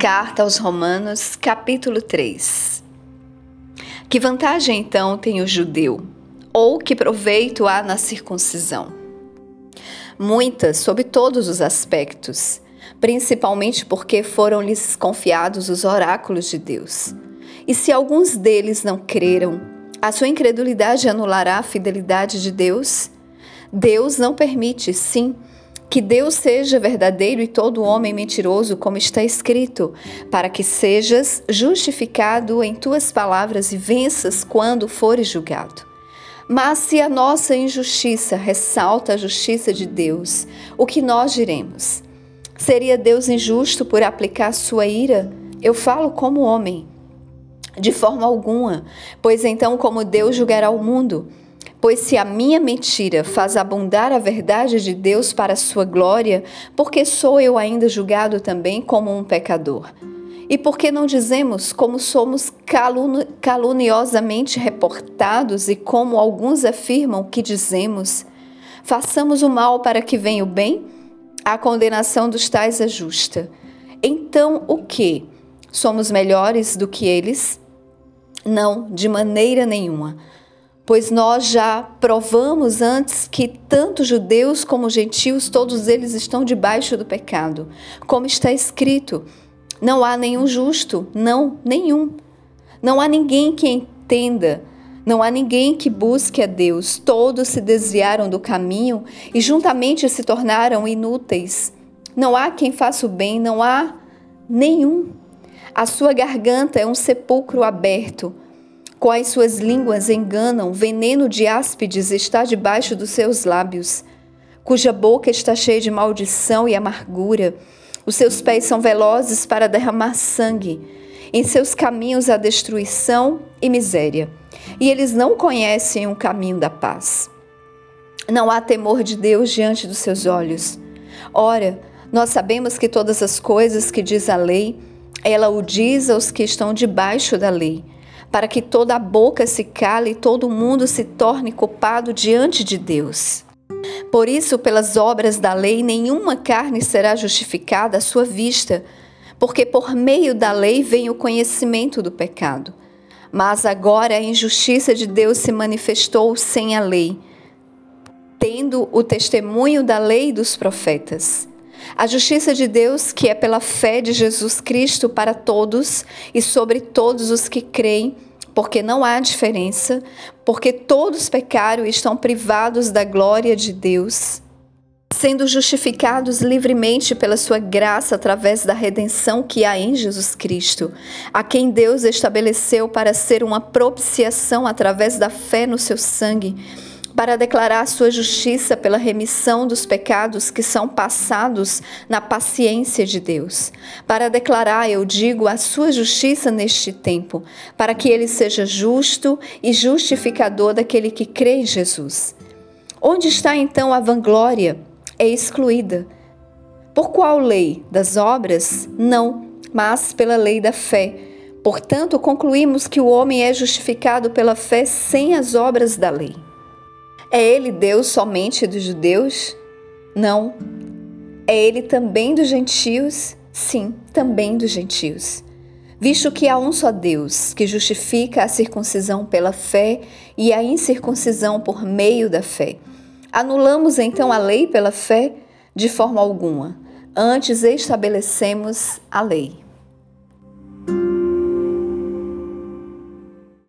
Carta aos Romanos, capítulo 3. Que vantagem então tem o judeu? Ou que proveito há na circuncisão? Muitas, sob todos os aspectos, principalmente porque foram-lhes confiados os oráculos de Deus. E se alguns deles não creram, a sua incredulidade anulará a fidelidade de Deus? Deus não permite, sim, que Deus seja verdadeiro e todo homem mentiroso, como está escrito, para que sejas justificado em tuas palavras e venças quando fores julgado. Mas se a nossa injustiça ressalta a justiça de Deus, o que nós diremos? Seria Deus injusto por aplicar sua ira? Eu falo como homem. De forma alguma, pois então, como Deus julgará o mundo? Pois se a minha mentira faz abundar a verdade de Deus para a sua glória, porque sou eu ainda julgado também como um pecador? E por que não dizemos como somos caluni caluniosamente reportados e como alguns afirmam que dizemos? Façamos o mal para que venha o bem? A condenação dos tais é justa. Então o que? Somos melhores do que eles? Não, de maneira nenhuma pois nós já provamos antes que tanto judeus como gentios, todos eles estão debaixo do pecado. Como está escrito, não há nenhum justo, não, nenhum. Não há ninguém que entenda, não há ninguém que busque a Deus. Todos se desviaram do caminho e juntamente se tornaram inúteis. Não há quem faça o bem, não há nenhum. A sua garganta é um sepulcro aberto Quais suas línguas enganam, veneno de áspides está debaixo dos seus lábios, cuja boca está cheia de maldição e amargura. Os seus pés são velozes para derramar sangue. Em seus caminhos há destruição e miséria. E eles não conhecem o caminho da paz. Não há temor de Deus diante dos seus olhos. Ora, nós sabemos que todas as coisas que diz a lei, ela o diz aos que estão debaixo da lei para que toda a boca se cale e todo mundo se torne culpado diante de Deus. Por isso, pelas obras da lei, nenhuma carne será justificada à sua vista, porque por meio da lei vem o conhecimento do pecado. Mas agora a injustiça de Deus se manifestou sem a lei, tendo o testemunho da lei dos profetas. A justiça de Deus, que é pela fé de Jesus Cristo para todos e sobre todos os que creem, porque não há diferença, porque todos pecaram e estão privados da glória de Deus, sendo justificados livremente pela sua graça através da redenção que há em Jesus Cristo, a quem Deus estabeleceu para ser uma propiciação através da fé no seu sangue para declarar sua justiça pela remissão dos pecados que são passados na paciência de Deus, para declarar, eu digo, a sua justiça neste tempo, para que ele seja justo e justificador daquele que crê em Jesus. Onde está então a vanglória? É excluída. Por qual lei? Das obras? Não, mas pela lei da fé. Portanto, concluímos que o homem é justificado pela fé sem as obras da lei. É ele Deus somente dos judeus? Não. É ele também dos gentios? Sim, também dos gentios. Visto que há um só Deus, que justifica a circuncisão pela fé e a incircuncisão por meio da fé. Anulamos então a lei pela fé? De forma alguma. Antes estabelecemos a lei.